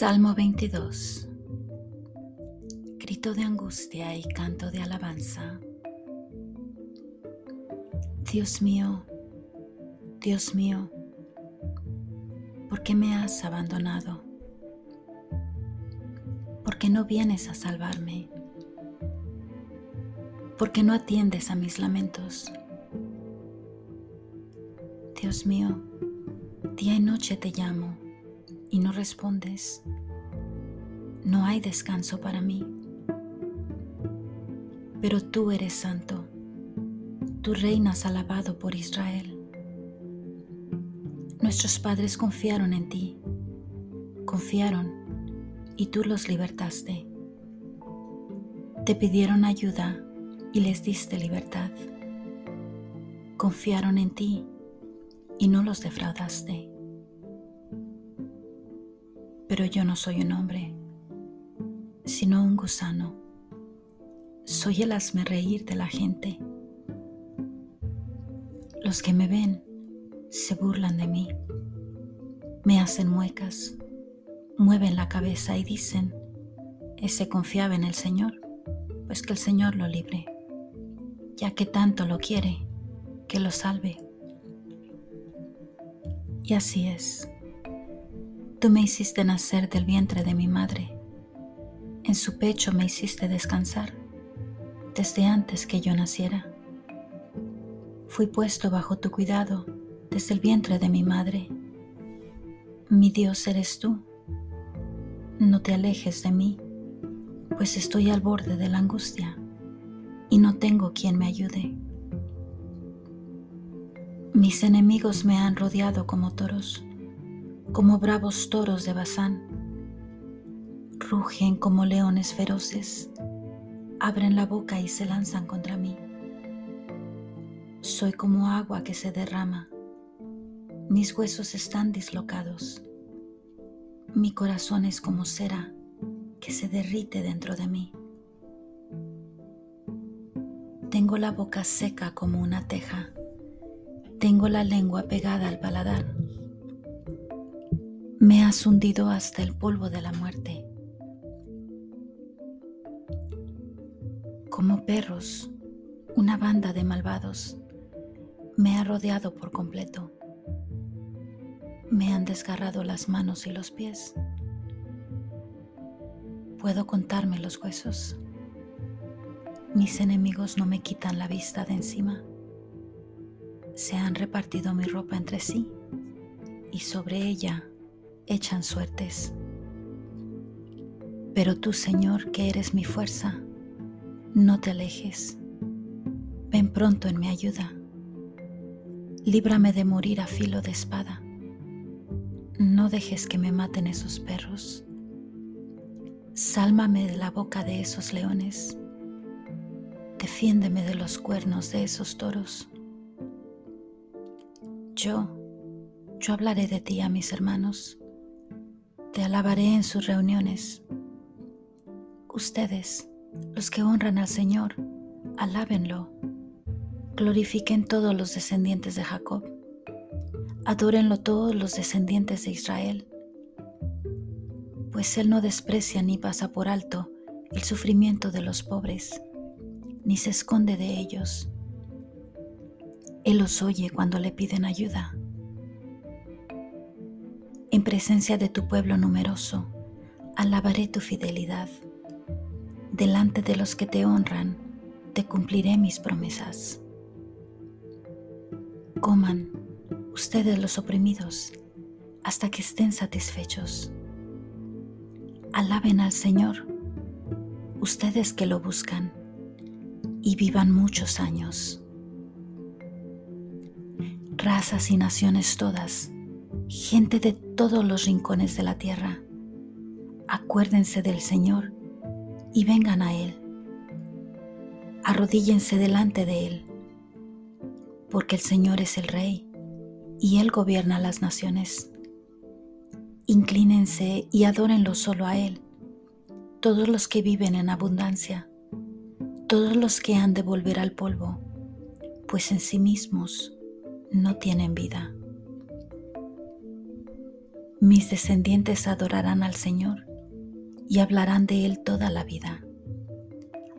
Salmo 22 Grito de angustia y canto de alabanza. Dios mío, Dios mío, ¿por qué me has abandonado? ¿Por qué no vienes a salvarme? ¿Por qué no atiendes a mis lamentos? Dios mío, día y noche te llamo y no respondes. No hay descanso para mí. Pero tú eres santo. Tú reinas alabado por Israel. Nuestros padres confiaron en ti. Confiaron y tú los libertaste. Te pidieron ayuda y les diste libertad. Confiaron en ti y no los defraudaste. Pero yo no soy un hombre, sino un gusano. Soy el hazme reír de la gente. Los que me ven se burlan de mí, me hacen muecas, mueven la cabeza y dicen, ese confiaba en el Señor, pues que el Señor lo libre, ya que tanto lo quiere, que lo salve. Y así es. Tú me hiciste nacer del vientre de mi madre. En su pecho me hiciste descansar desde antes que yo naciera. Fui puesto bajo tu cuidado desde el vientre de mi madre. Mi Dios eres tú. No te alejes de mí, pues estoy al borde de la angustia y no tengo quien me ayude. Mis enemigos me han rodeado como toros como bravos toros de Bazán. Rugen como leones feroces, abren la boca y se lanzan contra mí. Soy como agua que se derrama, mis huesos están dislocados, mi corazón es como cera que se derrite dentro de mí. Tengo la boca seca como una teja, tengo la lengua pegada al paladar me has hundido hasta el polvo de la muerte. Como perros, una banda de malvados me ha rodeado por completo. Me han desgarrado las manos y los pies. Puedo contarme los huesos. Mis enemigos no me quitan la vista de encima. Se han repartido mi ropa entre sí y sobre ella echan suertes. Pero tú, Señor, que eres mi fuerza, no te alejes. Ven pronto en mi ayuda. Líbrame de morir a filo de espada. No dejes que me maten esos perros. Sálmame de la boca de esos leones. Defiéndeme de los cuernos de esos toros. Yo, yo hablaré de ti a mis hermanos te alabaré en sus reuniones. Ustedes, los que honran al Señor, alábenlo. Glorifiquen todos los descendientes de Jacob. Adórenlo todos los descendientes de Israel. Pues Él no desprecia ni pasa por alto el sufrimiento de los pobres, ni se esconde de ellos. Él los oye cuando le piden ayuda en presencia de tu pueblo numeroso, alabaré tu fidelidad. Delante de los que te honran, te cumpliré mis promesas. Coman ustedes los oprimidos hasta que estén satisfechos. Alaben al Señor, ustedes que lo buscan, y vivan muchos años. Razas y naciones todas, gente de todos los rincones de la tierra, acuérdense del Señor y vengan a Él. Arrodíllense delante de Él, porque el Señor es el Rey y Él gobierna las naciones. Inclínense y adórenlo solo a Él, todos los que viven en abundancia, todos los que han de volver al polvo, pues en sí mismos no tienen vida. Mis descendientes adorarán al Señor y hablarán de Él toda la vida.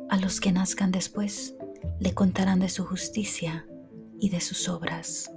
A los que nazcan después le contarán de su justicia y de sus obras.